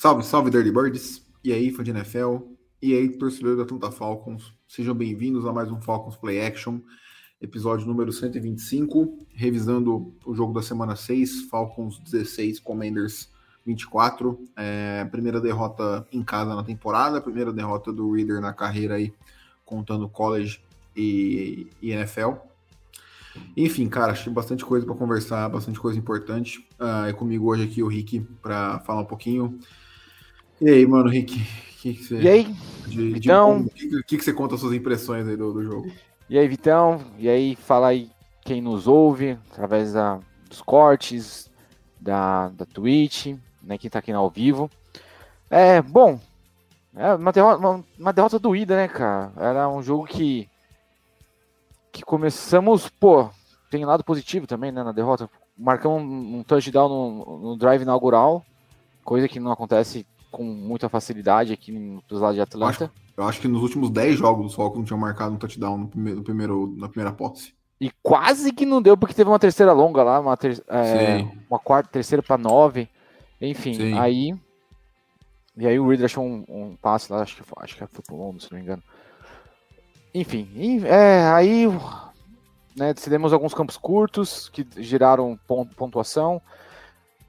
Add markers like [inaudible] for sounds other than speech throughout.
Salve, salve, Dirty Birds. E aí, fã de NFL. E aí, torcedor da Atlanta Falcons. Sejam bem-vindos a mais um Falcons Play Action. Episódio número 125. Revisando o jogo da semana 6. Falcons 16, Commanders 24. É, primeira derrota em casa na temporada. Primeira derrota do Reader na carreira aí, contando college e, e NFL. Enfim, cara, achei bastante coisa para conversar, bastante coisa importante. Uh, é comigo hoje aqui o Rick para falar um pouquinho e aí, mano, Rick? Que que você, e aí, de, Vitão? O que, que, que, você conta as suas impressões aí do, do, jogo? E aí, Vitão? E aí, fala aí quem nos ouve através da, dos cortes, da, da Twitch, né, quem tá aqui ao vivo. É, bom, é uma derrota, uma, uma derrota doída, né, cara? Era um jogo que que começamos, pô, tem lado positivo também, né, na derrota. Marcamos um, um touchdown no, no drive inaugural, coisa que não acontece com muita facilidade aqui dos lados de Atlanta. Eu acho, eu acho que nos últimos 10 jogos os Falcons não tinham marcado um touchdown no primeiro, no primeiro, na primeira posse. E quase que não deu, porque teve uma terceira longa lá, uma, ter, é, uma quarta, terceira para nove. Enfim, Sim. aí. E aí o Reader achou um, um, passe lá, acho que, acho que foi pro Londres, se não me engano. Enfim, é, aí né, decidimos alguns campos curtos que geraram pontuação.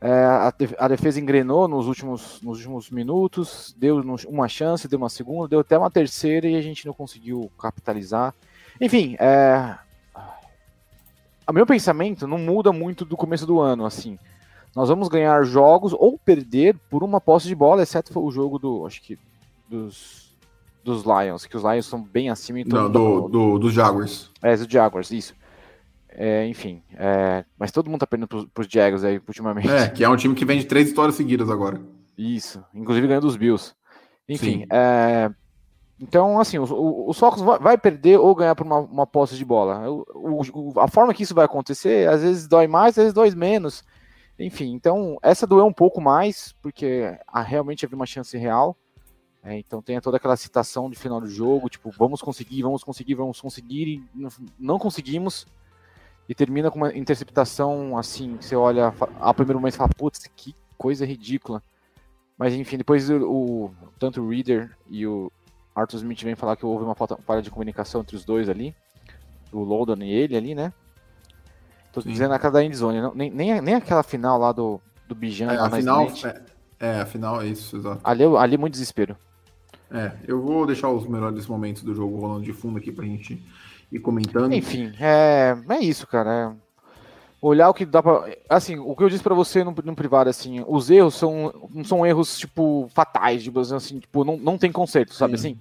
É, a, defesa engrenou nos últimos, nos últimos minutos, deu uma chance, deu uma segunda, deu até uma terceira e a gente não conseguiu capitalizar. Enfim, é, o meu pensamento não muda muito do começo do ano, assim. Nós vamos ganhar jogos ou perder por uma posse de bola, exceto o jogo do, acho que dos, dos Lions, que os Lions são bem acima. Então não, do, do, dos Jaguars. É, dos Jaguars, isso. É, enfim, é, mas todo mundo tá perdendo pros, pros Jaguars aí ultimamente. É, que é um time que vem de três vitórias seguidas agora. Isso, inclusive ganhando dos Bills. Enfim, é, então, assim, os, os Falcons vai perder ou ganhar por uma, uma posse de bola. O, o, a forma que isso vai acontecer, às vezes dói mais, às vezes dói menos. Enfim, então, essa doeu um pouco mais, porque a, realmente havia uma chance real. É, então tem toda aquela citação de final do jogo, tipo, vamos conseguir, vamos conseguir, vamos conseguir, e não, não conseguimos e termina com uma interceptação assim, que você olha a primeiro momento e fala, putz, que coisa ridícula. Mas enfim, depois o, tanto o Reader e o Arthur Smith vem falar que houve uma falha de comunicação entre os dois ali, o Loudon e ele ali, né? Tô Sim. dizendo a cada da endzone, não, nem, nem, nem aquela final lá do, do Bijan. É, a final, é, é, a final é isso, exato. Ali, ali muito desespero. É, eu vou deixar os melhores momentos do jogo rolando de fundo aqui pra gente e comentando. Enfim, é, é isso, cara. É olhar o que dá pra. Assim, o que eu disse para você no, no, privado, assim, os erros são, não são erros, tipo, fatais, tipo, assim, tipo, não, não tem conserto, sabe Sim. assim?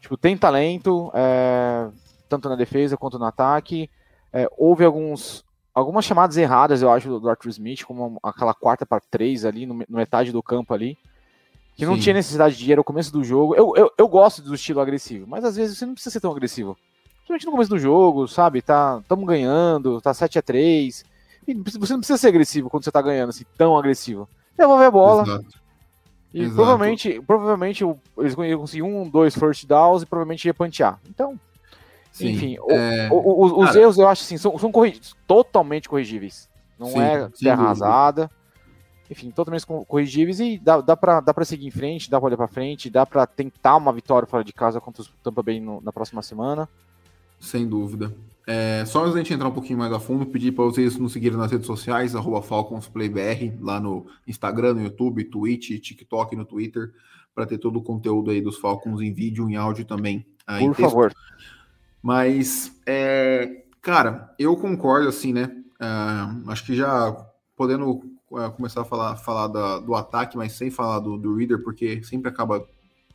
Tipo, tem talento, é, tanto na defesa quanto no ataque. É, houve alguns, algumas chamadas erradas, eu acho, do, do Arthur Smith, como aquela quarta para três ali, no, no, metade do campo ali. Que não Sim. tinha necessidade de ir, era o começo do jogo. Eu, eu, eu gosto do estilo agressivo, mas às vezes você não precisa ser tão agressivo principalmente no começo do jogo, sabe? Tá, estamos ganhando, tá 7 a 3 e Você não precisa ser agressivo quando você tá ganhando, assim, tão agressivo. Devolver a bola. Exato. E Exato. provavelmente, provavelmente eles iam conseguir um, dois first downs e provavelmente ia pantear. Então, Sim, enfim, é... o, o, os Cara... erros eu acho assim, são, são totalmente corrigíveis. Não Sim, é terra arrasada. Enfim, totalmente corrigíveis e dá, dá, pra, dá pra seguir em frente, dá pra olhar pra frente, dá pra tentar uma vitória fora de casa contra o Tampa Bay no, na próxima semana. Sem dúvida. É, só antes da gente entrar um pouquinho mais a fundo, pedir para vocês nos seguirem nas redes sociais, FalconsPlayBR, lá no Instagram, no YouTube, Twitch, TikTok, no Twitter, para ter todo o conteúdo aí dos Falcons em vídeo, em áudio também. Por favor. Mas, é, cara, eu concordo, assim, né? Uh, acho que já podendo uh, começar a falar, falar da, do ataque, mas sem falar do, do Reader, porque sempre acaba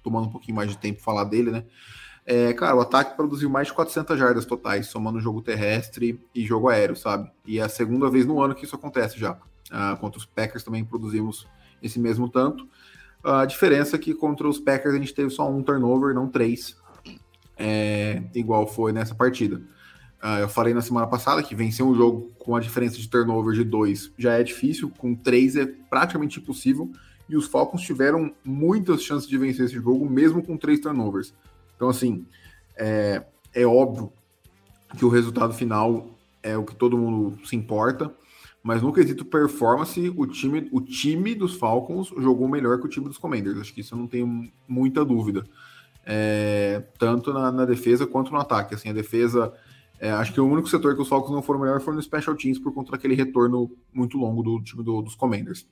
tomando um pouquinho mais de tempo falar dele, né? É, cara, o ataque produziu mais de 400 jardas totais, somando jogo terrestre e jogo aéreo, sabe? E é a segunda vez no ano que isso acontece já. Uh, contra os Packers também produzimos esse mesmo tanto. A diferença é que contra os Packers a gente teve só um turnover, não três, é, igual foi nessa partida. Uh, eu falei na semana passada que vencer um jogo com a diferença de turnover de dois já é difícil, com três é praticamente impossível, e os Falcons tiveram muitas chances de vencer esse jogo, mesmo com três turnovers. Então, assim, é, é óbvio que o resultado final é o que todo mundo se importa, mas no quesito performance, o time, o time dos Falcons jogou melhor que o time dos Commanders. Acho que isso eu não tenho muita dúvida. É, tanto na, na, defesa quanto no ataque. Assim, a defesa, é, acho que o único setor que os Falcons não foram melhor foi no Special Teams por conta daquele retorno muito longo do time do, dos Commanders.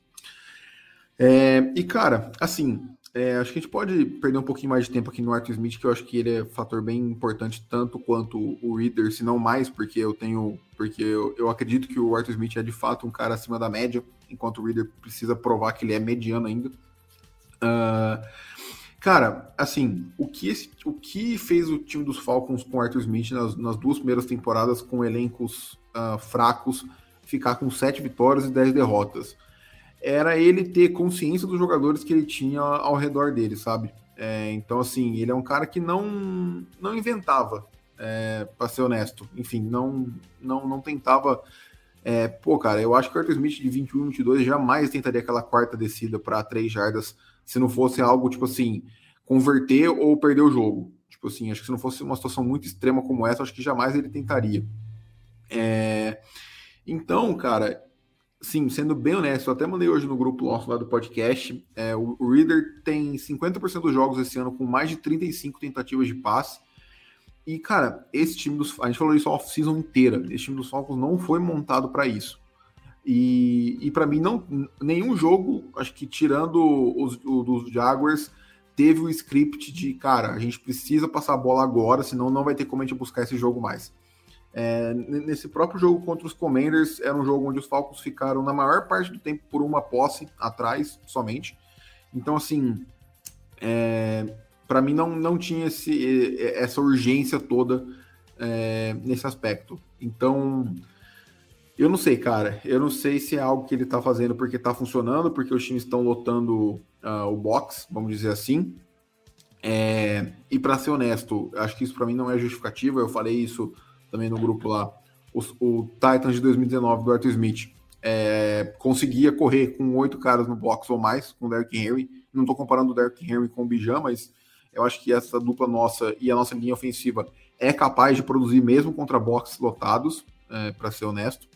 É, e cara, assim, é, acho que a gente pode perder um pouquinho mais de tempo aqui no Arthur Smith, que eu acho que ele é fator bem importante, tanto quanto o Reader, se não mais, porque eu tenho. Porque eu, eu acredito que o Arthur Smith é de fato um cara acima da média, enquanto o Reader precisa provar que ele é mediano ainda. Uh, cara, assim, o que, esse, o que fez o time dos Falcons com o Arthur Smith nas, nas duas primeiras temporadas, com elencos uh, fracos, ficar com sete vitórias e dez derrotas? Era ele ter consciência dos jogadores que ele tinha ao redor dele, sabe? É, então, assim, ele é um cara que não, não inventava, é, para ser honesto. Enfim, não, não, não tentava. É, pô, cara, eu acho que o Arthur Smith de 21, 22 jamais tentaria aquela quarta descida para três jardas se não fosse algo tipo assim, converter ou perder o jogo. Tipo assim, acho que se não fosse uma situação muito extrema como essa, acho que jamais ele tentaria. É, então, cara, sim, sendo bem honesto, até mandei hoje no grupo nosso lá do podcast. É, o, Reader tem 50% dos jogos esse ano com mais de 35 tentativas de passe. E, cara, esse time dos. A gente falou isso off-season inteira. Esse time dos Falcons não foi montado para isso. E, e para mim, não, nenhum jogo, acho que tirando os o, dos Jaguars, teve o script de, cara, a gente precisa passar a bola agora, senão não vai ter como a gente buscar esse jogo mais. É, nesse próprio jogo contra os Commanders, era um jogo onde os Falcons ficaram na maior parte do tempo por uma posse atrás somente. Então, assim, é, para mim não, não tinha esse, essa urgência toda é, nesse aspecto. Então, eu não sei, cara. Eu não sei se é algo que ele tá fazendo porque tá funcionando, porque os times estão lotando uh, o box, vamos dizer assim. É, e para ser honesto, acho que isso para mim não é justificativo. Eu falei isso também no grupo lá, o, o Titans de 2019 do Arthur Smith é, conseguia correr com oito caras no box ou mais com o Derrick Henry. Não estou comparando o Derrick Henry com o Bijan, mas eu acho que essa dupla nossa e a nossa linha ofensiva é capaz de produzir mesmo contra boxes lotados, é, para ser honesto.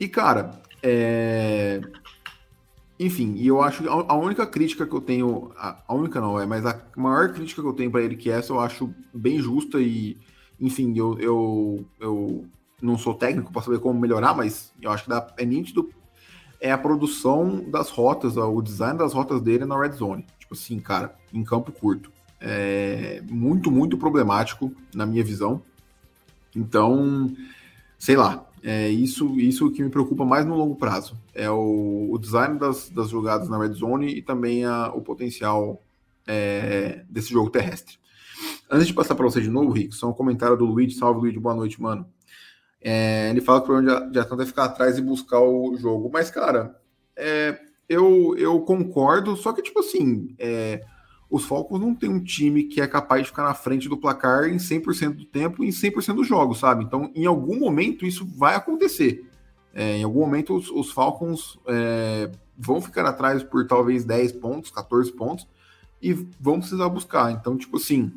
E cara, é... enfim, e eu acho que a única crítica que eu tenho, a única não é, mas a maior crítica que eu tenho para ele que essa eu acho bem justa e enfim, eu, eu, eu não sou técnico para saber como melhorar, mas eu acho que dá, é nítido é a produção das rotas, o design das rotas dele na red zone. Tipo assim, cara, em campo curto. É muito, muito problemático na minha visão. Então, sei lá, é isso, isso que me preocupa mais no longo prazo. É o, o design das, das jogadas na red zone e também a, o potencial é, desse jogo terrestre. Antes de passar para você de novo, Rick, só um comentário do Luiz. Salve, Luiz, boa noite, mano. É, ele fala que o problema de Atlanta é ficar atrás e buscar o jogo. Mas, cara, é, eu, eu concordo, só que, tipo assim, é, os Falcons não tem um time que é capaz de ficar na frente do placar em 100% do tempo e em 100% dos jogos, sabe? Então, em algum momento, isso vai acontecer. É, em algum momento, os, os Falcons é, vão ficar atrás por talvez 10 pontos, 14 pontos, e vão precisar buscar. Então, tipo assim,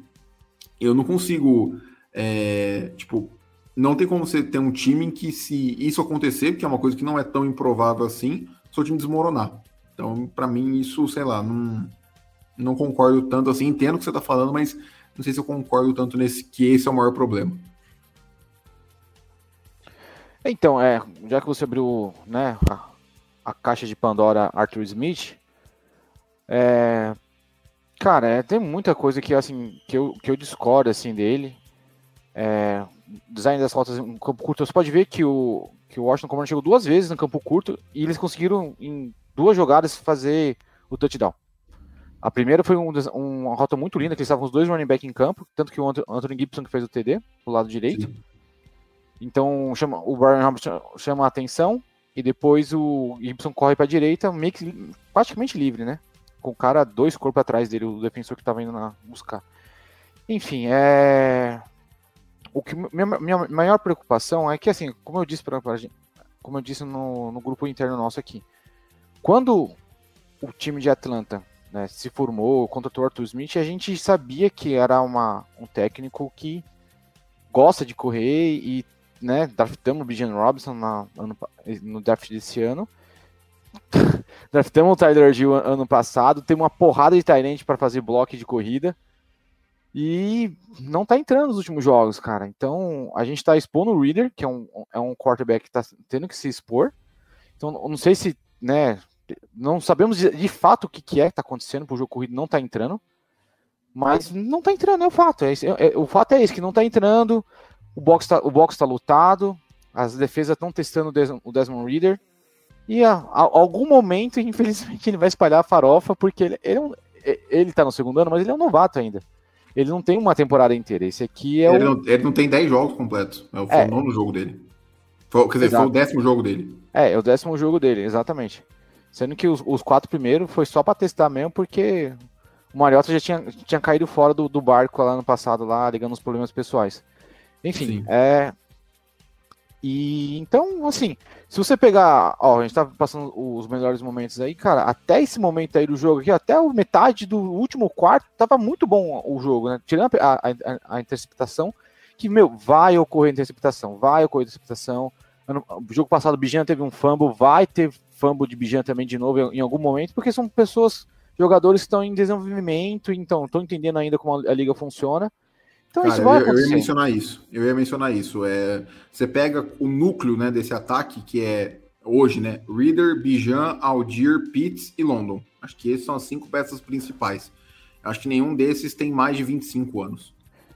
eu não consigo, é, tipo, não tem como você ter um time em que se isso acontecer, que é uma coisa que não é tão improvável assim, seu time desmoronar. Então, para mim, isso, sei lá, não, não concordo tanto assim. Entendo o que você tá falando, mas não sei se eu concordo tanto nesse que esse é o maior problema. Então, é, já que você abriu né, a, a caixa de Pandora Arthur Smith, é, Cara, é, tem muita coisa que assim que eu, que eu discordo assim dele. É, design das rotas em campo curto, você pode ver que o, que o Washington Commanders chegou duas vezes no campo curto e eles conseguiram em duas jogadas fazer o touchdown. A primeira foi um, uma rota muito linda, que eles estavam os dois running back em campo, tanto que o Anthony Gibson que fez o TD, do lado direito. Sim. Então chama, o Brian Robinson chama a atenção e depois o Gibson corre para a direita, meio que praticamente livre, né? Com o cara dois corpos atrás dele, o defensor que tava indo na buscar. Enfim, é. O que minha, minha maior preocupação é que, assim, como eu disse para como eu disse no, no grupo interno nosso aqui, quando o time de Atlanta né, se formou, contratou o Arthur Smith, a gente sabia que era uma, um técnico que gosta de correr e né, draftamos o Bijan Robinson na, no draft desse ano. [laughs] draftamos o Tyler Gill ano passado, tem uma porrada de Tyrant para fazer bloco de corrida. E não tá entrando nos últimos jogos, cara. Então a gente tá expondo o Reader, que é um, é um quarterback que tá tendo que se expor. Então não sei se, né, não sabemos de, fato o que, que é que tá acontecendo pro jogo corrido não tá entrando. Mas não tá entrando, é o fato. É, é, é o fato é esse, que não tá entrando. O box tá, o box tá lutado. As defesas estão testando o Desmond Reader. E a, a, algum momento, [laughs] infelizmente, ele vai espalhar a farofa, porque ele, ele, é ele tá no segundo ano, mas ele é um novato ainda. Ele não tem uma temporada inteira. Esse aqui é ele o. Não, ele não tem 10 jogos completos. É o, é. o nono jogo dele. Foi, quer dizer, Exato. foi o décimo jogo dele. É, é o décimo jogo dele, exatamente. Sendo que os, os quatro primeiros foi só para testar mesmo, porque o Mariota já tinha, tinha caído fora do, do barco lá no passado, lá, ligando os problemas pessoais. Enfim, Sim. é. E então, assim, se você pegar, ó, a gente tá passando os melhores momentos aí, cara, até esse momento aí do jogo aqui, até a metade do último quarto, tava muito bom o jogo, né? Tirando a, a, a interceptação, que, meu, vai ocorrer interceptação, vai ocorrer interceptação. O jogo passado o Bijan teve um fumble, vai ter fumble de Bijan também de novo em algum momento, porque são pessoas, jogadores que estão em desenvolvimento, então estão entendendo ainda como a, liga funciona. Então Cara, isso vai eu, eu ia mencionar isso. Eu ia mencionar isso. É, você pega o núcleo né, desse ataque, que é hoje, né? Reader, Bijan, Aldir, Pitts e London. Acho que esses são as cinco peças principais. Acho que nenhum desses tem mais de 25 anos.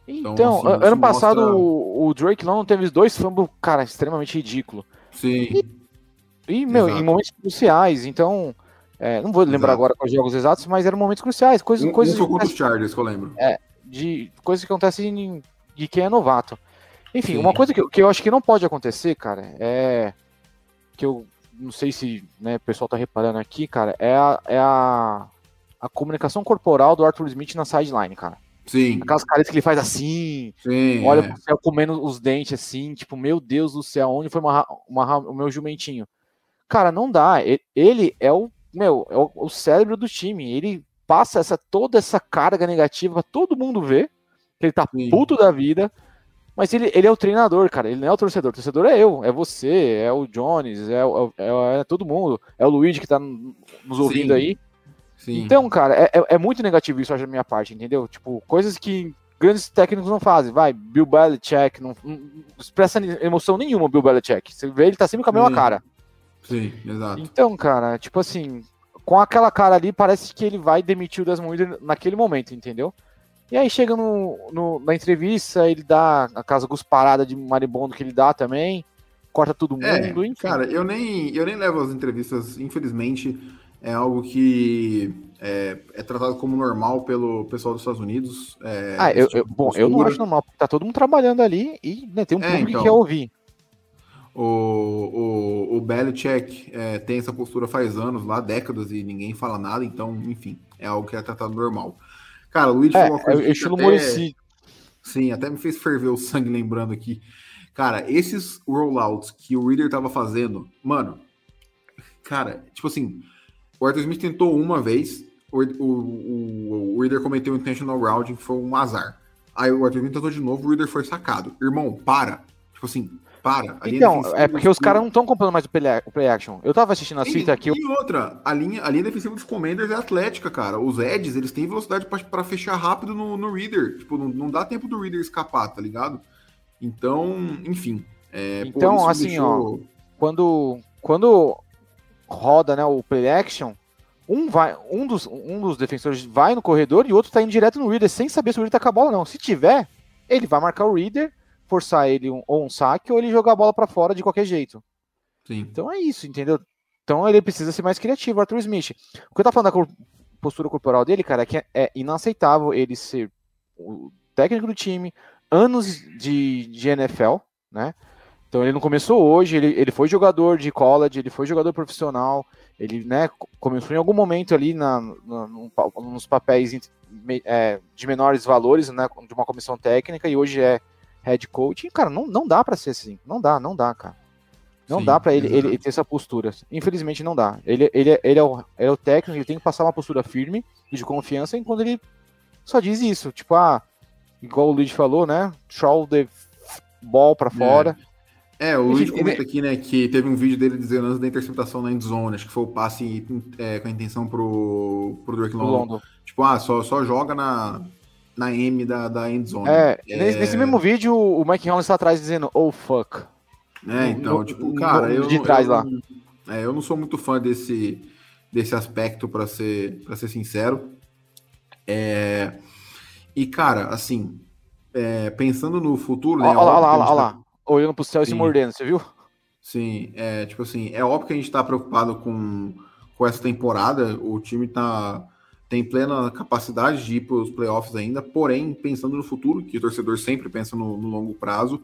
Então, então assim, ano passado mostra... o, Drake London teve dois fumbles, cara, extremamente ridículo. Sim. E e, meu, Exato. em momentos cruciais, então. É, não vou lembrar Exato. agora quais jogos exatos, mas eram momentos cruciais. Coisas, um, coisas um foi contra os Chargers, que eu lembro. É, de coisas que acontecem de quem é novato. Enfim, Sim. uma coisa que, que eu acho que não pode acontecer, cara, é. Que eu não sei se né, o pessoal tá reparando aqui, cara, é a, é a, a comunicação corporal do Arthur Smith na sideline, cara. Sim. Aquelas caras que ele faz assim, Sim, olha é. pro céu comendo os dentes assim, tipo, meu Deus do céu, onde foi uma, uma, o meu jumentinho? Cara, não dá. Ele é o, meu, é o, cérebro do time. Ele passa essa toda essa carga negativa pra todo mundo ver. Que ele tá Sim. puto da vida. Mas ele, ele é o treinador, cara. Ele não é o torcedor. O torcedor é eu, é você, é o Jones, é, é, é todo mundo. É o Luigi que tá nos ouvindo Sim. aí. Sim. Então, cara, é, é, é muito negativo isso, acho, da minha parte, entendeu? Tipo, coisas que grandes técnicos não fazem. Vai, Bill Belichick, não, não expressa emoção nenhuma, Bill Belichick. Você vê, ele tá sempre com a mesma cara. Sim, exato. Então, cara, tipo assim, com aquela cara ali, parece que ele vai demitir o Desmond Reader naquele momento, entendeu? E aí chega no, no, na entrevista, ele dá a casa parada de maribondo que ele dá também, corta todo é, mundo, é, enfim. Cara, eu nem, eu nem levo as entrevistas, infelizmente, é algo que é, é tratado como normal pelo pessoal dos Estados Unidos. É, ah, eu, tipo eu bom, eu não acho normal, porque tá todo mundo trabalhando ali e né, tem um é, público então, que quer ouvir. O, o, o Belichick é, tem essa postura faz anos, lá, décadas, e ninguém fala nada, então, enfim, é algo que é tratado normal. Cara, o Luiz é, falou uma coisa. É, estilo até, Sim, até me fez ferver o [laughs] sangue lembrando aqui. Cara, esses rollouts que o Reader tava fazendo, mano, cara, tipo assim, o Arthur Smith tentou uma vez, o, o, o, o Reader cometeu um intentional que foi um azar. Aí o Arthur Smith tentou de novo, o Reader foi sacado. Irmão, para. Tipo assim, para. então, é porque os caras não estão comprando mais o play, o play action. Eu tava assistindo a fita aqui. E outra, a linha, a linha defensiva dos Commanders é atlética, cara. Os Eds, eles têm velocidade para fechar rápido no, no Reader. Tipo, não, não dá tempo do Reader escapar, tá ligado? Então, enfim. É, então, assim, deixou... ó. Quando, quando roda né, o play action, um, vai, um, dos, um dos defensores vai no corredor e o outro tá indo direto no Reader sem saber se o Reader tá com a bola, não. Se tiver, ele vai marcar o Reader forçar ele um, ou um saque ou ele jogar a bola para fora de qualquer jeito. Sim. Então é isso, entendeu? Então ele precisa ser mais criativo, Arthur Smith. O que eu tava falando da postura corporal dele, cara, é que é inaceitável ele ser o técnico do time, anos de, de NFL, né? Então ele não começou hoje, ele, ele foi jogador de college, ele foi jogador profissional, Ele, né, começou em algum momento ali na, na, nos papéis é, de menores valores, né, de uma comissão técnica, e hoje é head coach. E, cara, não, não dá para ser assim. Não dá, não dá, cara. Não Sim, dá para ele, ele, ter essa postura. Infelizmente não dá. Ele, ele, ele, é o, ele é o técnico, ele tem que passar uma postura firme e de confiança enquanto ele só diz isso. Tipo, ah, igual o Luiz falou, né? Throw the ball para fora. É. É, o Luiz comenta aqui, né, que teve um vídeo dele dizendo antes da interceptação na endzone, acho que foi o passe é, com a intenção pro, pro Drake London. London. Tipo, ah, só, só joga na, na M da, da endzone. É, é... Nesse, mesmo vídeo, o Mike Holmes está atrás dizendo, oh, fuck. É, então, no, tipo, cara, no, eu, de trás eu, lá. É, eu não sou muito fã desse, desse aspecto, para ser, pra ser sincero. É, e, cara, assim, é, pensando no futuro, né? Olha lá, olha lá, olha lá olhando pro céu e se mordendo, você viu? Sim, é tipo assim, é óbvio que a gente tá preocupado com, com essa temporada, o time tá tem plena capacidade de ir para os playoffs ainda, porém, pensando no futuro, que o torcedor sempre pensa no, no longo prazo,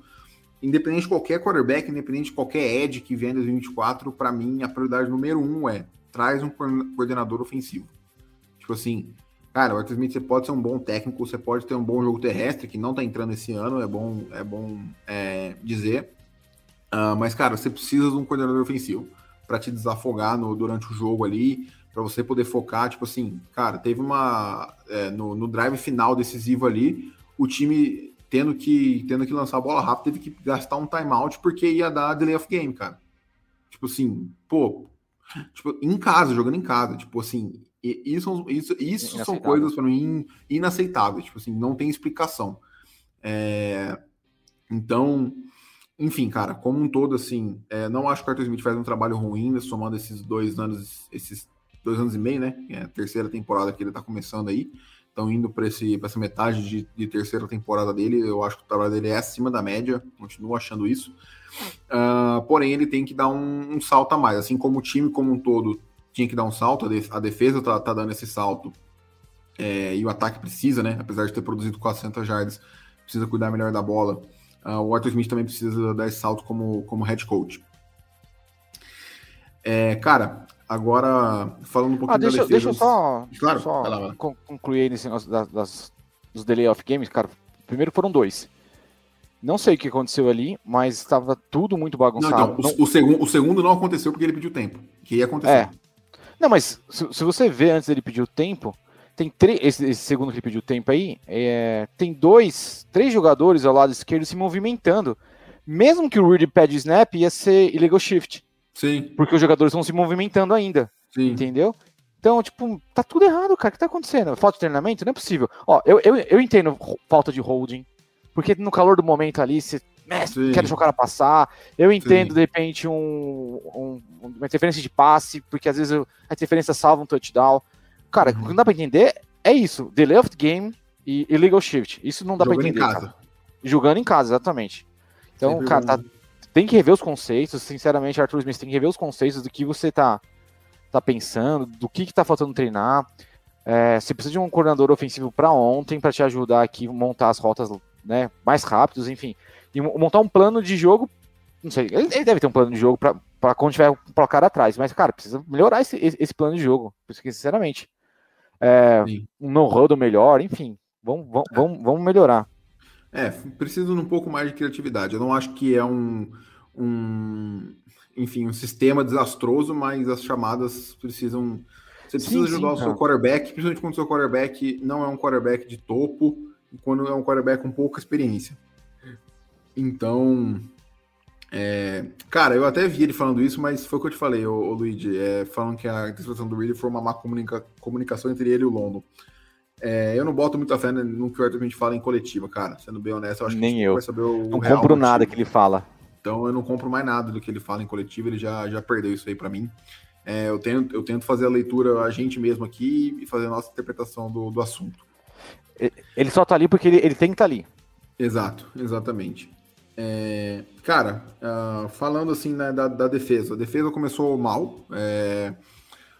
independente de qualquer quarterback, independente de qualquer edge que vier em 2024, para mim, a prioridade número um é traz um coordenador ofensivo. Tipo assim, Cara, o Arthur Smith você pode ser um bom técnico, você pode ter um bom jogo terrestre, que não tá entrando esse ano, é bom, é bom é, dizer. Uh, mas, cara, você precisa de um coordenador ofensivo para te desafogar no, durante o jogo ali, para você poder focar. Tipo assim, cara, teve uma. É, no, no drive final decisivo ali, o time tendo que, tendo que lançar a bola rápido, teve que gastar um timeout porque ia dar delay of game, cara. Tipo assim, pô, tipo, em casa, jogando em casa, tipo assim, isso, isso, isso são coisas para mim inaceitáveis, tipo assim, não tem explicação. É, então, enfim, cara, como um todo, assim, é, não acho que o Arthur Smith faz um trabalho ruim, somando esses dois anos, esses dois anos e meio, né? É a terceira temporada que ele tá começando aí. Então, indo para essa metade de, de, terceira temporada dele, eu acho que o trabalho dele é acima da média, continuo achando isso. Uh, porém, ele tem que dar um, um salto a mais, assim como o time como um todo tinha que dar um salto, a defesa tá, tá dando esse salto. É, e o ataque precisa, né? Apesar de ter produzido 400 jardas, precisa cuidar melhor da bola. Uh, o Arthur Smith também precisa dar esse salto como, como head coach. É, cara, agora falando um pouquinho ah, deixa, da defesa. Deixa eu só, claro, só lá, lá. concluir nesse negócio das, das, dos delay of games, cara. Primeiro foram dois. Não sei o que aconteceu ali, mas estava tudo muito bagunçado. Não, então, o, o, segundo, o segundo não aconteceu porque ele pediu tempo. Que ia acontecer. É, não, mas se, se você vê antes dele pedir o tempo, tem três. Esse, esse, segundo que ele pediu tempo aí, é, tem dois, três jogadores ao lado esquerdo se movimentando. Mesmo que o Rudy pede snap, ia ser illegal shift. Sim. Porque os jogadores estão se movimentando ainda. Sim. Entendeu? Então, tipo, tá tudo errado, cara. O que tá acontecendo? Falta de treinamento? Não é possível. Ó, eu, eu, eu entendo falta de holding. Porque no calor do momento ali, você né, quer deixar o cara passar. Eu entendo, Sim. de repente, um, um, uma interferência de passe, porque às vezes a interferência salva um touchdown. Cara, uhum. o que não dá pra entender é isso: delay of game e illegal shift. Isso não dá Jogando pra entender. Em casa. Cara. Jogando em casa, exatamente. Então, Sempre cara, tá, tem que rever os conceitos. Sinceramente, Arthur Smith tem que rever os conceitos do que você tá, tá pensando, do que, que tá faltando treinar. É, você precisa de um coordenador ofensivo para ontem para te ajudar aqui montar as rotas né, mais rápidos, enfim e montar um plano de jogo. Não sei, ele, deve ter um plano de jogo para quando tiver o placar atrás, mas, cara, precisa melhorar esse, esse plano de jogo, porque, sinceramente. É, um no-huddle melhor, enfim, vamos, vamos, vamos melhorar. É, precisa de um pouco mais de criatividade. Eu não acho que é um, um enfim, um sistema desastroso, mas as chamadas precisam. Você precisa sim, ajudar sim, o seu quarterback, principalmente quando o seu quarterback não é um quarterback de topo, e quando é um quarterback com pouca experiência. Então, é, cara, eu até vi ele falando isso, mas foi o que eu te falei, o, o Luigi, é, falando que a interpretação do Reed foi uma má comunica, comunicação entre ele e o London. É, eu não boto muita fé no que o Arthur a gente fala em coletiva, cara. Sendo bem honesto, eu acho Nem que eu. vai saber o Não compro nada que ele fala. Então eu não compro mais nada do que ele fala em coletiva, ele já, já perdeu isso aí para mim. É, eu, tento, eu tento fazer a leitura a gente mesmo aqui e fazer a nossa interpretação do, do assunto. Ele só tá ali porque ele, ele tem que estar tá ali. Exato, exatamente. É, cara, uh, falando assim né, da, da, defesa, a defesa começou mal. É,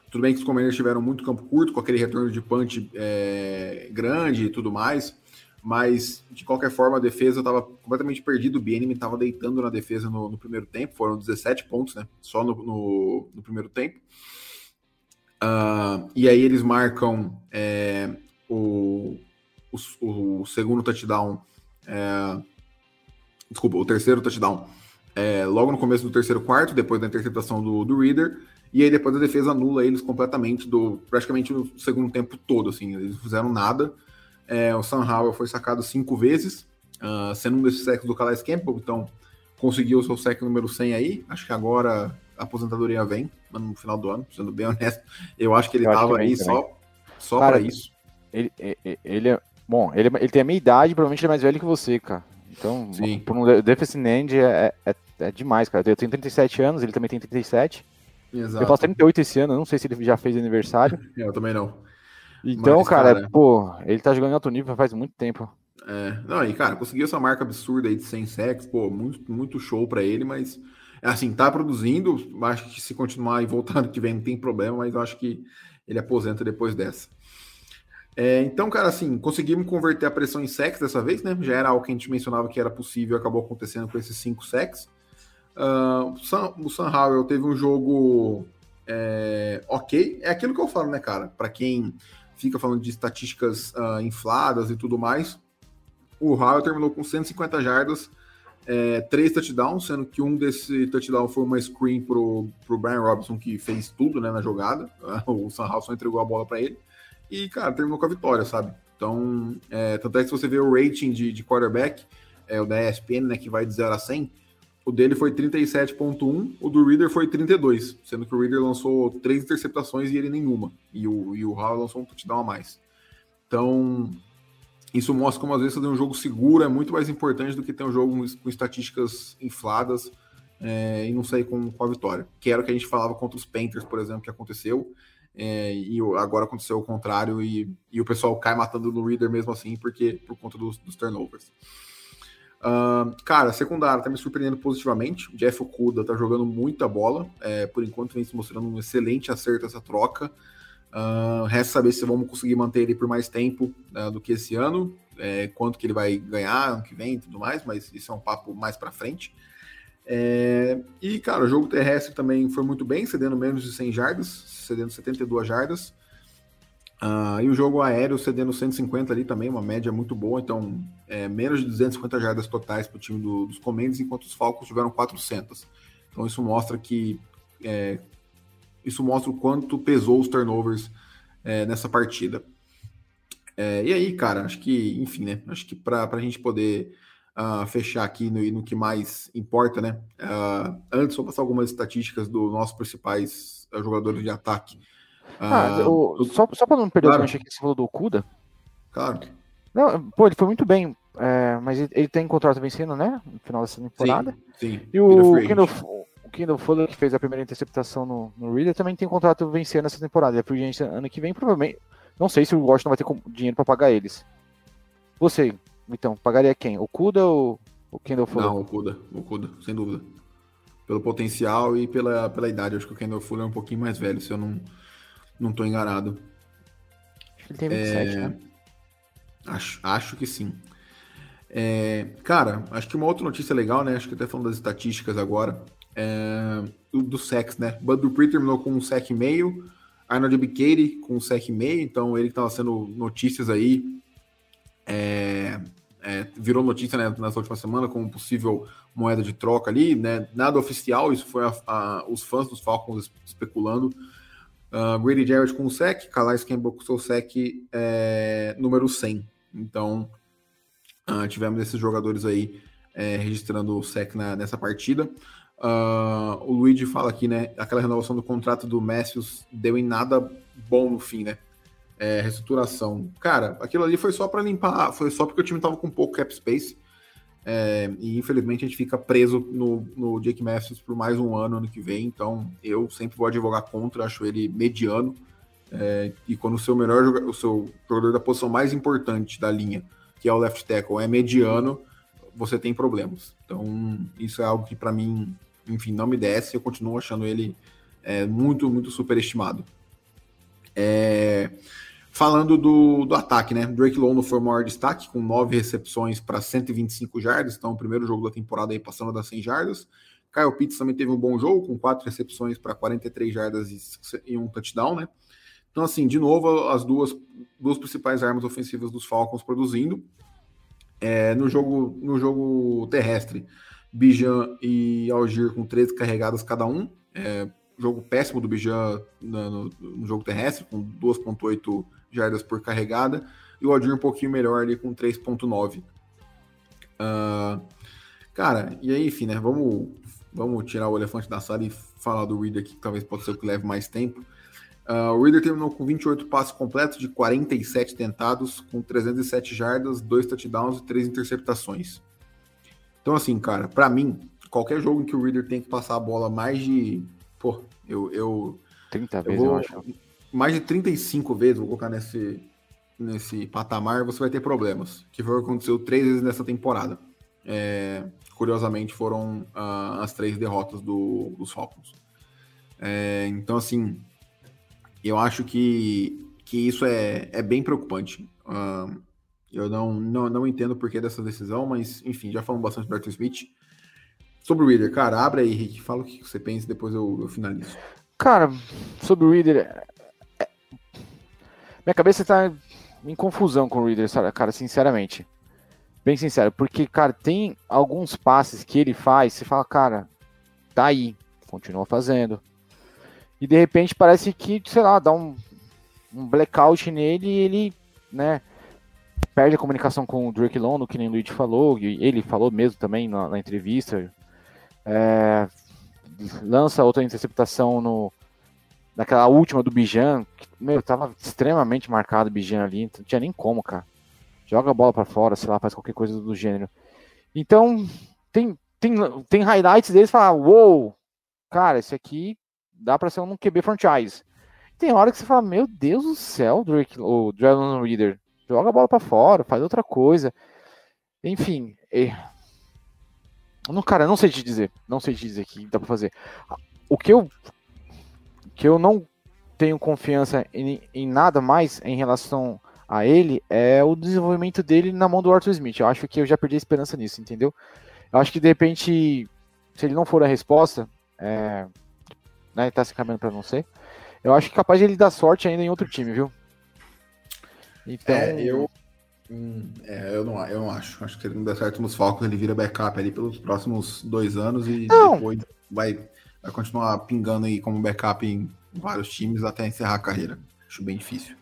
tudo bem que os Commanders tiveram muito campo curto, com aquele retorno de punch é, grande e tudo mais, mas de qualquer forma a defesa estava completamente perdida. O BNM estava deitando na defesa no, no, primeiro tempo, foram 17 pontos, né? Só no, no, no primeiro tempo. Uh, e aí eles marcam é, o, o, o, segundo touchdown. É, desculpa, o terceiro touchdown. É, logo no começo do terceiro quarto, depois da interceptação do, do Reader. E aí depois a defesa anula eles completamente do praticamente no segundo tempo todo, assim, eles não fizeram nada. É, o Sam Howell foi sacado cinco vezes, uh, sendo um desses sacks do Calais Campbell, então conseguiu o seu sec número 100 aí. Acho que agora a aposentadoria vem, no final do ano, sendo bem [laughs] honesto. Eu acho que ele estava aí só, só para isso. Ele, ele é. Bom, ele, ele tem a minha idade, provavelmente ele é mais velho que você, cara. Então, Sim. por um defensive end é, é, é, demais, cara. Eu tenho 37 anos, ele também tem 37. Exato. Eu faço 38 esse ano, não sei se ele já fez aniversário. [laughs] eu também não. Então, Mas, cara, cara, pô, ele tá jogando em alto nível faz muito tempo. É, não, e cara, conseguiu essa marca absurda aí de 100 sacks, pô, muito, muito show para ele, mas assim, tá produzindo, acho que se continuar e voltar ano que vem não tem problema, mas eu acho que ele aposenta depois dessa. É, então, cara, assim, conseguimos converter a pressão em sacks dessa vez, né? Já era algo que a gente mencionava que era possível, acabou acontecendo com esses cinco sacks. Uh, o, Sam, Howell teve um jogo é, ok, é aquilo que eu falo, né, cara? Para quem fica falando de estatísticas uh, infladas e tudo mais, o Howell terminou com 150 jardas, é, três touchdowns, sendo que um desse touchdown foi uma screen pro, pro Brian Robinson, que fez tudo né, na jogada. [laughs] O Sam Howell só entregou a bola para ele. E, cara, terminou com a vitória, sabe? Então, é, tanto é que se você vê o rating de, de quarterback, é o da ESPN, né, que vai de 0 a 100, o dele foi 37.1, o do Reader foi 32, sendo que o Reader lançou três interceptações e ele nenhuma. E o, e o Howell lançou um touchdown a mais. Então, isso mostra como às vezes ter um jogo seguro é muito mais importante do que ter um jogo com estatísticas infladas é, e não sair com, com a vitória. Que era o que a gente falava contra os Panthers, por exemplo, que aconteceu. É, e agora aconteceu o contrário e, e, o pessoal cai matando no Reader mesmo assim, porque por conta dos, dos turnovers. Uh, cara, secundário tá me surpreendendo positivamente. O Jeff Okuda tá jogando muita bola. É, por enquanto vem se mostrando um excelente acerto essa troca. Uh, resta saber se vamos conseguir manter ele por mais tempo uh, do que esse ano. É, quanto que ele vai ganhar ano que vem e tudo mais, mas isso é um papo mais para frente. É, e, cara, o jogo terrestre também foi muito bem, cedendo menos de 100 jardas, cedendo 72 jardas. Uh, e o jogo aéreo cedendo 150 ali também, uma média muito boa, então é, menos de 250 jardas totais para o time do, dos Comandos, enquanto os Falcons tiveram 400. Então isso mostra que é, isso mostra o quanto pesou os turnovers é, nessa partida. É, e aí, cara, acho que, enfim, né? Acho que para a gente poder uh, fechar aqui no, no que mais importa, né? Uh, antes, vou passar algumas estatísticas dos nossos principais jogadores de ataque. Ah, ah, o, só, só para não perder claro. o gancho aqui, você falou do Okuda. Claro. Não, pô, ele foi muito bem, é, mas ele, ele, tem contrato vencendo, né? No final dessa temporada. Sim, sim. E o Kendall, o Kendall Fuller, que fez a primeira interceptação no, no Reader, também tem contrato vencendo essa temporada. Ele é free agent ano que vem, provavelmente. Não sei se o Washington vai ter dinheiro para pagar eles. Você, então, pagaria quem? O Kuda ou o Kendall Fuller? Não, o Kuda, o Kuda, sem dúvida. Pelo potencial e pela, pela idade. Eu acho que o Kendall Fuller é um pouquinho mais velho, se eu não não estou enganado. Acho que ele tem 27, é... né? Acho, acho que sim. É... Cara, acho que uma outra notícia legal, né? Acho que até falando das estatísticas agora. É... Do, do sex, né? Bud Dupree terminou com um sec e meio. Arnold Bicady com um sec e meio. Então ele que estava sendo notícias aí. É... É, virou notícia né, nessa última semana como possível moeda de troca ali, né? Nada oficial, isso foi a, a, os fãs dos Falcons especulando. Uh, Grady Jarrett com o sec, Calais Campbell com o seu sec é, número 100. Então, uh, tivemos esses jogadores aí é, registrando o sec na, nessa partida. Uh, o Luigi fala aqui, né? Aquela renovação do contrato do Messius deu em nada bom no fim, né? É, reestruturação. Cara, aquilo ali foi só para limpar, foi só porque o time tava com pouco cap space. É, e infelizmente a gente fica preso no, no Jake Matthews por mais um ano ano que vem. Então eu sempre vou advogar contra, acho ele mediano. É, e quando o seu melhor o seu jogador da posição mais importante da linha, que é o left tackle, é mediano, você tem problemas. Então isso é algo que para mim, enfim, não me desce. Eu continuo achando ele é, muito, muito superestimado. É, Falando do, do ataque, né? Drake London foi o maior destaque, com nove recepções para 125 jardas. Então, o primeiro jogo da temporada aí passando das 100 jardas. Kyle Pitts também teve um bom jogo, com quatro recepções para 43 jardas e, um touchdown, né? Então, assim, de novo, as duas, duas principais armas ofensivas dos Falcons produzindo. É, no, jogo, no jogo terrestre, Bijan e Algir com 13 carregadas cada um. É, jogo péssimo do Bijan no, no, jogo terrestre, com 2,8 jardas por carregada. E o Algir um pouquinho melhor ali com 3,9. Uh, cara, e aí, enfim, né? Vamos, vamos tirar o elefante da sala e falar do Reader aqui, que talvez possa ser o que leve mais tempo. Uh, o Reader terminou com 28 passos completos de 47 tentados, com 307 jardas, 2 touchdowns e 3 interceptações. Então, assim, cara, para mim, qualquer jogo em que o Reader tem que passar a bola mais de. Pô, eu. eu 30 eu vezes, vou, eu acho. Mais de 35 vezes, vou colocar nesse, nesse patamar, você vai ter problemas. Que foi o que aconteceu três vezes nessa temporada. É, curiosamente, foram uh, as três derrotas do, dos Falcons. É, então, assim, eu acho que, que isso é, é bem preocupante. Uh, eu não, não, não entendo o porquê dessa decisão, mas enfim, já falamos bastante do Arthur Smith. Sobre o Reader, cara, abre aí, Rick, fala o que você pensa e depois eu, eu finalizo. Cara, sobre o Reader, minha cabeça tá em confusão com o Reader, cara, sinceramente. Bem sincero, porque, cara, tem alguns passes que ele faz, você fala, cara, tá aí, continua fazendo. E de repente parece que, sei lá, dá um, um blackout nele e ele, né, perde a comunicação com o Drake Lono, que nem o Luigi falou, e ele falou mesmo também na, na entrevista. É, lança outra interceptação no, naquela última do Bijan, que, meu, tava extremamente marcado o Bijan ali, não tinha nem como, cara. Joga a bola para fora, sei lá, faz qualquer coisa do gênero. Então, tem, tem, tem highlights deles falar, uou, wow, cara, esse aqui dá para ser um QB franchise. Tem hora que você fala, meu Deus do céu, Drake, o Dragon Reader, joga a bola para fora, faz outra coisa. Enfim, é... não, cara, não sei te dizer, não sei te dizer que dá para fazer. O que eu que eu não tenho confiança em, em, nada mais em relação a ele é o desenvolvimento dele na mão do Arthur Smith. Eu acho que eu já perdi a esperança nisso, entendeu? Eu acho que de repente, se ele não for a resposta, é, né, tá se caminhando para não ser, eu acho que é capaz de ele dar sorte ainda em outro time, viu? Então. É, eu. Hum, é, eu, não, eu não acho. Acho que ele não der certo nos Falcons, ele vira backup ali pelos próximos dois anos e não. depois vai, vai continuar pingando aí como backup em vários times até encerrar a carreira. Acho bem difícil.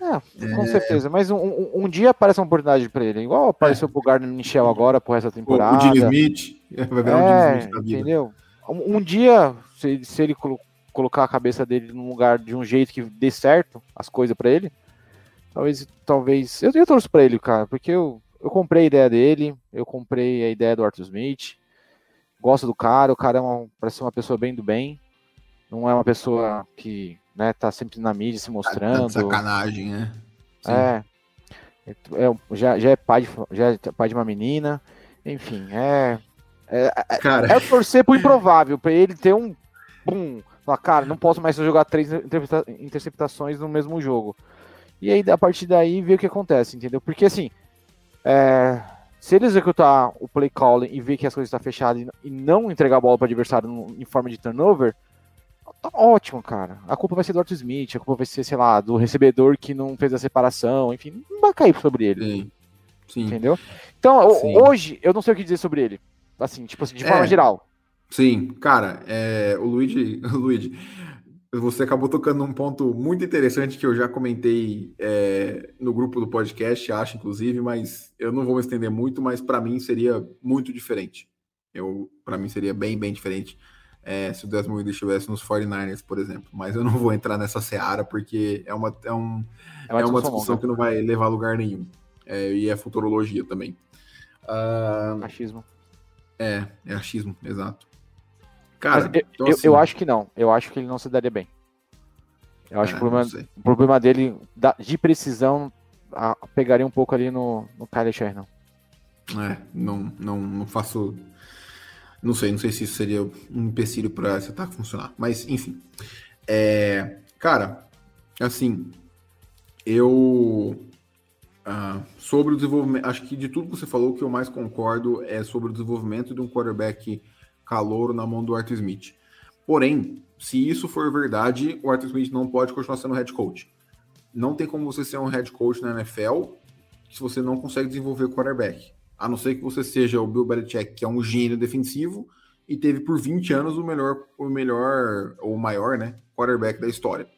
É, com é... certeza. Mas um, um, um, dia aparece uma oportunidade para ele. Igual apareceu é. pro Gardner Michel agora por essa temporada. O, o Jimmy Smith. Vai virar é, um Jimmy Smith da vida. Entendeu? Um, um dia, se, se ele colo colocar a cabeça dele num lugar de um jeito que dê certo as coisas para ele, Talvez, talvez. Eu, eu torço pra ele, cara, porque eu, eu comprei a ideia dele, eu comprei a ideia do Arthur Smith. Gosto do cara, o cara é uma, parece ser uma pessoa bem do bem. Não é uma pessoa que né, tá sempre na mídia se tá mostrando. Tá sacanagem, né? Sim. É. é já, já, é pai de, já é pai de uma menina. Enfim, é. É, é, cara. é torcer pro improvável, pra ele ter um. Bum, falar, cara, não posso mais jogar três interceptações no mesmo jogo. E aí, a partir daí, ver o que acontece, entendeu? Porque assim, é, se ele executar o play calling e ver que as coisas estão fechadas e não entregar a bola para o adversário em forma de turnover, tá ótimo, cara. A culpa vai ser do Arthur Smith, a culpa vai ser, sei lá, do recebedor que não fez a separação, enfim, não vai cair sobre ele. Sim. Sim. Entendeu? Então, Sim. hoje, eu não sei o que dizer sobre ele. Assim, tipo assim, de forma é. geral. Sim, cara, é, o Luigi, [laughs] o Luigi, você acabou tocando num ponto muito interessante que eu já comentei é, no grupo do podcast, acho, inclusive, mas eu não vou me estender muito, mas para mim seria muito diferente. Eu, para mim seria bem, bem diferente é, se o Desmond Ridder estivesse nos 49ers, por exemplo. Mas eu não vou entrar nessa seara porque é uma, é um, é uma, é uma discussão longa. que não vai levar a lugar nenhum. É, e é futurologia também. Uh, achismo. É, é achismo, exato. Cara, eu, então, assim... eu, acho que não. Eu acho que ele não se daria bem. Eu acho é, que o problema, o problema dele de precisão a, pegaria um pouco ali no, no Kylie Sherman. É, não, não, não faço. Não sei, não sei se isso seria um empecilho para esse ataque funcionar. Mas, enfim. É, cara, assim, eu. Uh, sobre o desenvolvimento. Acho que de tudo que você falou, o que eu mais concordo é sobre o desenvolvimento de um quarterback calouro na mão do Arthur Smith. Porém, se isso for verdade, o Arthur Smith não pode continuar sendo head coach. Não tem como você ser um head coach na NFL se você não consegue desenvolver quarterback. A não ser que você seja o Bill Belichick, que é um gênio defensivo e teve por 20 anos o melhor, o melhor, ou maior, né, quarterback da história.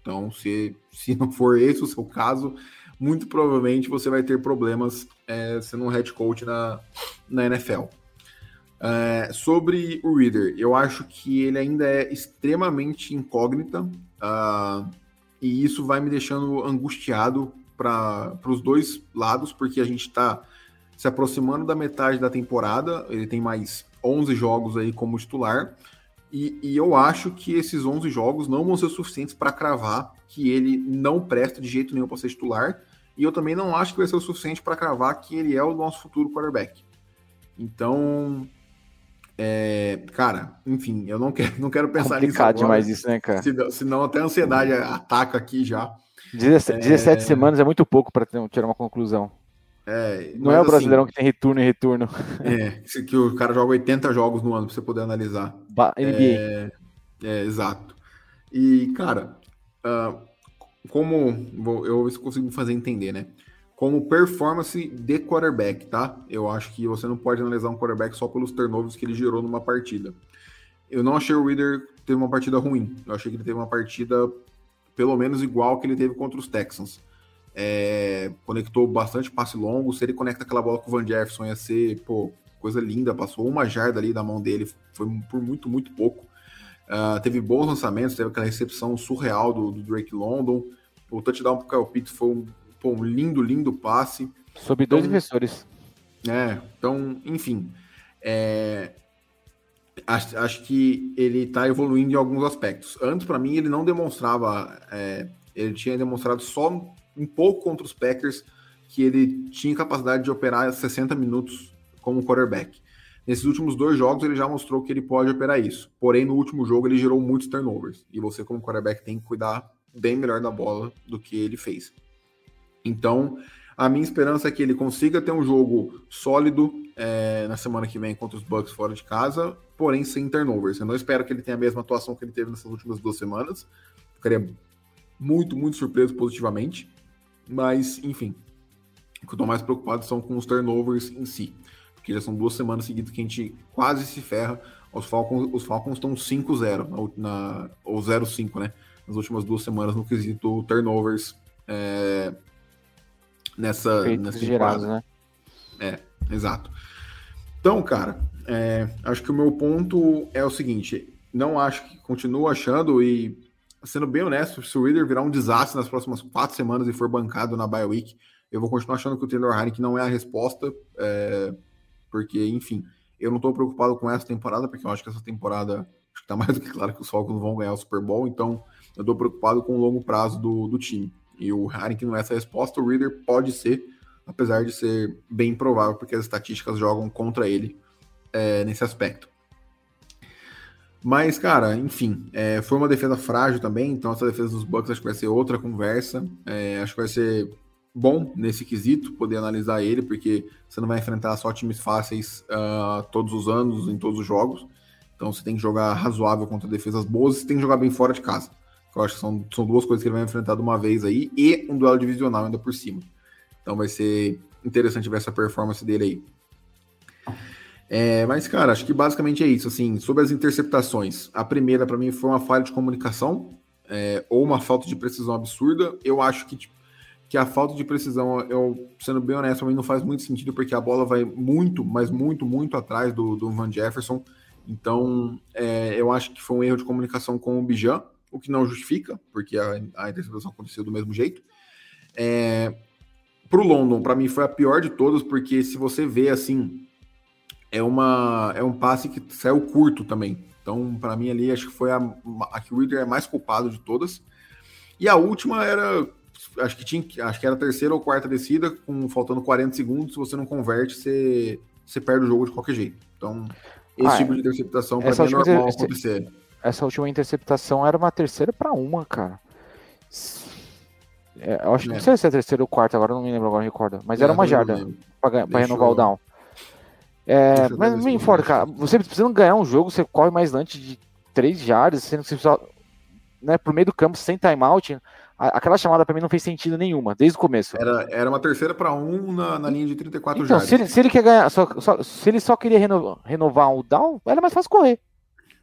Então, se, se não for esse o seu caso, muito provavelmente você vai ter problemas é, sendo um head coach na, na NFL. É, sobre o Reader, eu acho que ele ainda é extremamente incógnita uh, e isso vai me deixando angustiado para os dois lados, porque a gente está se aproximando da metade da temporada, ele tem mais 11 jogos aí como titular, e, e eu acho que esses 11 jogos não vão ser suficientes para cravar que ele não presta de jeito nenhum para ser titular, e eu também não acho que vai ser o suficiente para cravar que ele é o nosso futuro quarterback. Então, é, cara, enfim, eu não quero, [laughs] não quero pensar Complicado nisso agora. demais isso, né, cara? senão até a ansiedade ataca aqui já. 17, é... 17 semanas é muito pouco para tirar uma conclusão. É, não é o assim, Brasileirão assim, que tem retorno e retorno. É, que o cara joga 80 jogos no ano para você poder analisar. Ba NBA. É, é, exato. E, cara, uh, como. Eu consigo fazer entender, né? Como performance de quarterback, tá? Eu acho que você não pode analisar um quarterback só pelos turnovers que ele gerou numa partida. Eu não achei o Reader teve uma partida ruim. Eu achei que ele teve uma partida pelo menos igual que ele teve contra os Texans. É, conectou bastante passe longo. Se ele conecta aquela bola com o Van Jefferson, ia ser pô, coisa linda. Passou uma jarda ali da mão dele, foi por muito, muito pouco. Uh, teve bons lançamentos, teve aquela recepção surreal do, do Drake London. O touchdown pro Kyle Pitts foi um, pô, um lindo, lindo passe. Sobre dois então, defensores. É, então, enfim. É, acho, acho que ele está evoluindo em alguns aspectos. Antes, para mim, ele não demonstrava. É, ele tinha demonstrado só um pouco contra os Packers que ele tinha capacidade de operar 60 minutos como quarterback. Nesses últimos dois jogos, ele já mostrou que ele pode operar isso. Porém, no último jogo, ele gerou muitos turnovers. E você, como quarterback, tem que cuidar bem melhor da bola do que ele fez. Então, a minha esperança é que ele consiga ter um jogo sólido é, na semana que vem contra os Bucks fora de casa, porém sem turnovers. Eu não espero que ele tenha a mesma atuação que ele teve nessas últimas duas semanas. Ficaria muito, muito surpreso positivamente. Mas, enfim, o que eu tô mais preocupado são com os turnovers em si. Porque já são duas semanas seguidas que a gente quase se ferra. Os Falcons, os Falcons estão 5-0, na, ou 0-5, né? Nas últimas duas semanas no quesito turnovers é, nessa, nessa gerados, né? É, exato. Então, cara, é, acho que o meu ponto é o seguinte: não acho que continuo achando e sendo bem honesto, se o Reader virar um desastre nas próximas quatro semanas e for bancado na bye week, eu vou continuar achando que o Taylor Heineken não é a resposta, é, porque, enfim, eu não estou preocupado com essa temporada, porque eu acho que essa temporada acho que tá mais do que claro que os Falcons vão ganhar o Super Bowl, então eu estou preocupado com o longo prazo do, do time. E o Heineken não é essa resposta, o Reader pode ser, apesar de ser bem provável, porque as estatísticas jogam contra ele é, nesse aspecto. Mas, cara, enfim, é, foi uma defesa frágil também, então essa defesa dos Bucks acho que vai ser outra conversa. É, acho que vai ser bom nesse quesito poder analisar ele, porque você não vai enfrentar só times fáceis uh, todos os anos, em todos os jogos. Então você tem que jogar razoável contra defesas boas e você tem que jogar bem fora de casa. Eu acho que são, são duas coisas que ele vai enfrentar de uma vez aí, e um duelo divisional ainda por cima. Então vai ser interessante ver essa performance dele aí. É, mas, cara, acho que basicamente é isso. Assim, sobre as interceptações, a primeira para mim foi uma falha de comunicação é, ou uma falta de precisão absurda. Eu acho que, tipo, que a falta de precisão, eu sendo bem honesto, também não faz muito sentido porque a bola vai muito, mas muito, muito atrás do, do Van Jefferson. Então, é, eu acho que foi um erro de comunicação com o Bijan, o que não justifica, porque a, a interceptação aconteceu do mesmo jeito. É, Para o London, para mim foi a pior de todas, porque se você vê assim é, uma, é um passe que saiu curto também. Então, para mim ali, acho que foi a, a que o Reader é mais culpado de todas. E a última era, acho que tinha, acho que era a terceira ou quarta descida, com faltando 40 segundos, se você não converte, você, você perde o jogo de qualquer jeito. Então, esse ah, tipo de interceptação para mim é normal inter... acontecer. Essa última interceptação era uma terceira para uma, cara. É, eu acho que é. não sei se é terceira ou quarta, agora não me lembro agora, recorda. Mas é, era uma jarda para renovar o down. É, mas me importa, cara. Você precisando ganhar um jogo, você corre mais antes de 3 jardas, sendo que você só, né, pro meio do campo, sem timeout, aquela chamada para mim não fez sentido nenhuma, desde o começo. Era, era uma terceira para um na, na, linha de 34 então, jardas. Se ele, se ele quer ganhar, só, só, se ele só queria renovar, renovar o down, era mais fácil correr.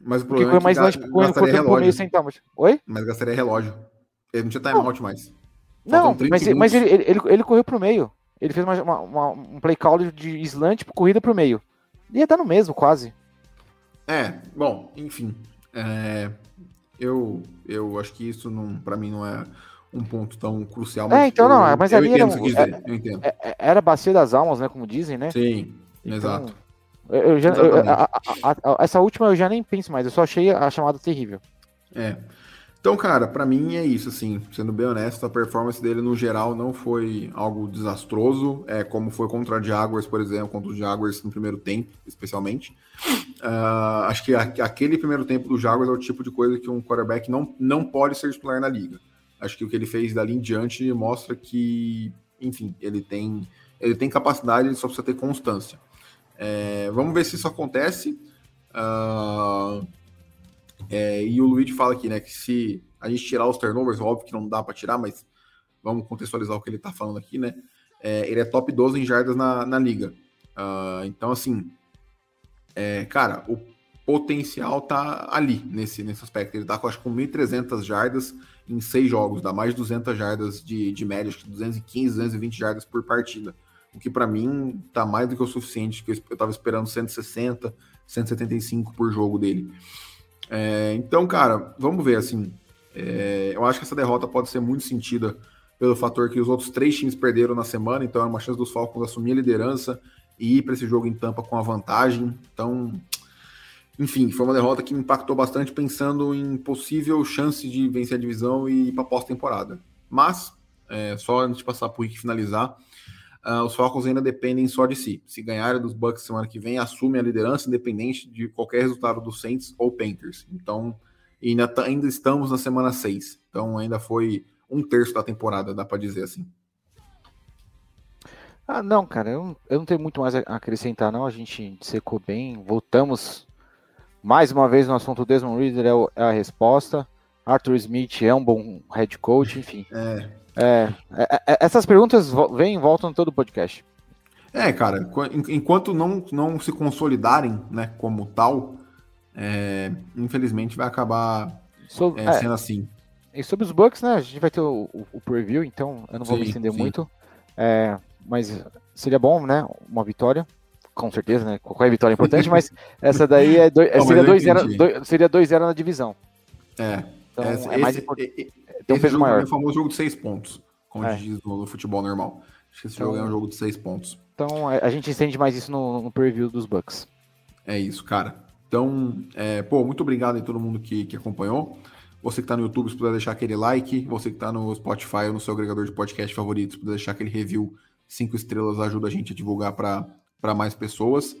Mas o Porque problema correr é mais que longe, ga- correndo, gastaria meio relógio. sem timeout. Oi? Mas gastaria relógio. Ele não tinha timeout mais. Não, Faltam 30 mas, mas ele, ele, ele, correu pro meio. Ele fez uma, uma- uma- um play call de slant, tipo, corrida pro meio. Ia dar no mesmo, quase. É, bom, enfim. É, eu, eu acho que isso não, para mim não é um ponto tão crucial. É, então eu, não, mas eu ali entendo era que quis dizer, eu entendo. É- é- Era bacia das almas, né? Como dizem, né? Sim, Então, exato. Eu, já, eu- a- a- a- essa última eu já nem penso mais, eu só achei a chamada terrível. É. Então, cara, pra mim é isso, assim, sendo bem honesto, a performance dele no geral não foi algo desastroso, é como foi contra a Jaguars, por exemplo, contra os Jaguars no primeiro tempo, especialmente. Ah, acho que aquele primeiro tempo do Jaguars é o tipo de coisa que um quarterback não, não pode ser titular na liga. Acho que o que ele fez dali em diante mostra que, enfim, ele tem, ele tem capacidade, ele só precisa ter constância. É, vamos ver se isso acontece. Ah, é, e o Luigi fala aqui, né, que se a gente tirar os turnovers, óbvio que não dá para tirar, mas vamos contextualizar o que ele tá falando aqui, né? É, ele é top 12 em jardas na, na liga. Ah, então, assim, é, cara, o potencial tá ali nesse, nesse aspecto. Ele tá com, acho, com 1.300 jardas em seis jogos, dá mais de 200 jardas de, de média, acho que 215, 220 jardas por partida. O que para mim tá mais do que o suficiente, que eu, eu tava esperando 160, 175 por jogo dele. É, então, cara, vamos ver assim. é, eu acho que essa derrota pode ser muito sentida pelo fator que os outros três times perderam na semana, então é uma chance dos Falcons assumir a liderança e ir para esse jogo em Tampa com a vantagem. Então, enfim, foi uma derrota que me impactou bastante pensando em possível chance de vencer a divisão e ir para pós-temporada. Mas, é, só antes de passar para o Rick finalizar, ah, os Falcons ainda dependem só de si. Se ganharem dos Bucks semana que vem, assumem a liderança, independente de qualquer resultado dos Saints ou Panthers. Então, ainda, tá- ainda estamos na semana 6. Então, ainda foi um terço da temporada, dá para dizer assim. Ah, não, cara, eu, não- eu não tenho muito mais a acrescentar, não. A gente secou bem. Voltamos mais uma vez no assunto Desmond Reader é, o- é a resposta. Arthur Smith é um bom head coach, enfim. É, É, é, é, essas perguntas vêm e voltam todo o podcast. É, cara, qu- en- enquanto não, não se consolidarem, né, como tal, é, infelizmente vai acabar é, é, sendo assim. E sobre os Bucks, né? A gente vai ter o, o- o preview, então eu não vou me Sim, estender sim. muito. É, mas seria bom, né? Uma vitória. Com certeza, né? Qualquer vitória é importante, mas [laughs] essa daí é doi- Não, seria eu 2-0 entendi. doi- seria 2-0 na divisão. É, Então esse, é mais importante. E- e- Tem um esse peso jogo maior. é o famoso jogo de seis pontos, como É. a gente diz no, no futebol normal. Acho que esse Então- jogo é um jogo de seis pontos. Então é, a gente estende mais isso no, no preview dos Bucks. É isso, cara. Então, é, pô, muito obrigado aí todo mundo que, que acompanhou. Você que tá no YouTube, se puder deixar aquele like. Você que tá no Spotify ou no seu agregador de podcast favorito, se puder deixar aquele review cinco estrelas, ajuda a gente a divulgar para mais pessoas.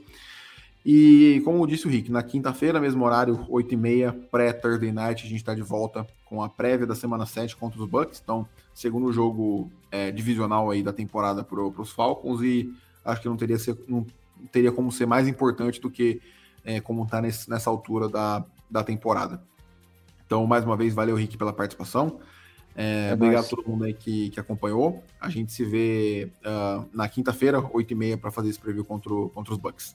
E como disse o Rick, na quinta-feira, mesmo horário, 8h30, pré-Thursday Night, a gente está de volta com a prévia da semana 7 contra os Bucks. Então, segundo jogo é, divisional aí da temporada para os Falcons. E acho que não teria, ser, não teria como ser mais importante do que é, como está nessa altura da, da temporada. Então, mais uma vez, valeu, Rick, pela participação. É, É obrigado a todo mundo aí que, que acompanhou. A gente se vê ah, na quinta-feira, 8h30, para fazer esse preview contra, o- contra os Bucks.